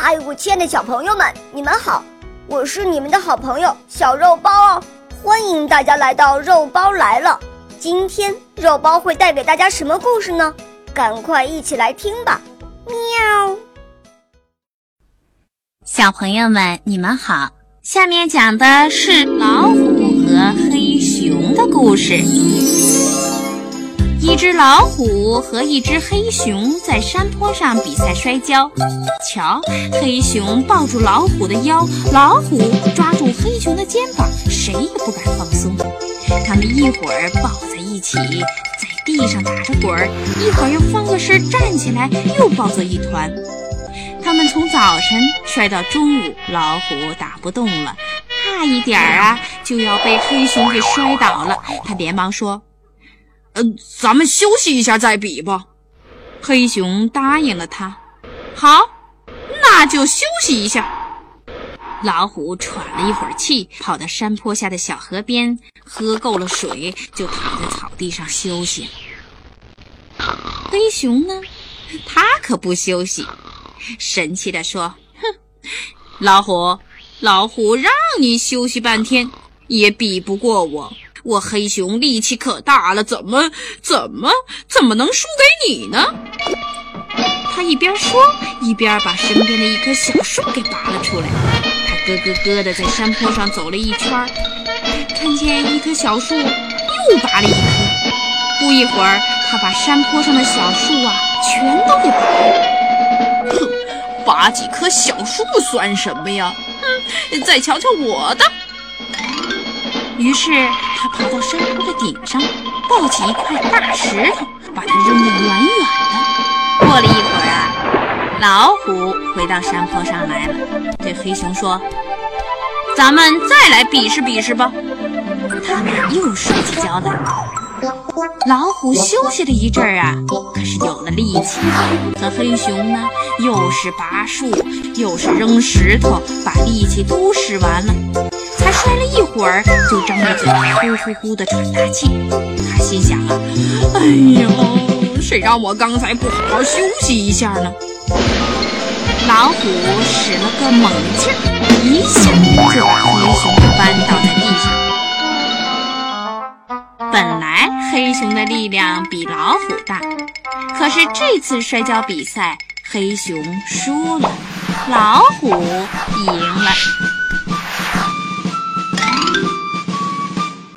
嗨，我亲爱的小朋友们，你们好！我是你们的好朋友小肉包哦，欢迎大家来到肉包来了。今天肉包会带给大家什么故事呢？赶快一起来听吧！喵。小朋友们，你们好，下面讲的是老虎和黑熊的故事。一只老虎和一只黑熊在山坡上比赛摔跤。瞧，黑熊抱住老虎的腰，老虎抓住黑熊的肩膀，谁也不敢放松。他们一会儿抱在一起，在地上打着滚儿，一会儿又翻个身站起来，又抱作一团。他们从早晨摔到中午，老虎打不动了，差一点啊就要被黑熊给摔倒了。他连忙说。呃，咱们休息一下再比吧。黑熊答应了他。好，那就休息一下。老虎喘了一会儿气，跑到山坡下的小河边，喝够了水，就躺在草地上休息。黑熊呢，他可不休息，神气地说：“哼，老虎，老虎，让你休息半天，也比不过我。”我黑熊力气可大了，怎么怎么怎么能输给你呢？他一边说，一边把身边的一棵小树给拔了出来。他咯咯咯地在山坡上走了一圈，看见一棵小树，又拔了一棵。不一会儿，他把山坡上的小树啊，全都给拔了。哼，拔几棵小树算什么呀？哼，再瞧瞧我的。于是他跑到山坡的顶上，抱起一块大石头，把它扔得远远的。过了一会儿啊，老虎回到山坡上来了，对黑熊说：“咱们再来比试比试吧。”他们又摔起跤来。老虎休息了一阵儿啊，可是有了力气。可黑熊呢，又是拔树，又是扔石头，把力气都使完了。才摔了一会儿，就张着嘴呼呼呼地喘大气。他心想啊，哎呦，谁让我刚才不好好休息一下呢？老虎使了个猛劲儿，一下就把黑熊给扳倒在地上。本来黑熊的力量比老虎大，可是这次摔跤比赛，黑熊输了，老虎赢了。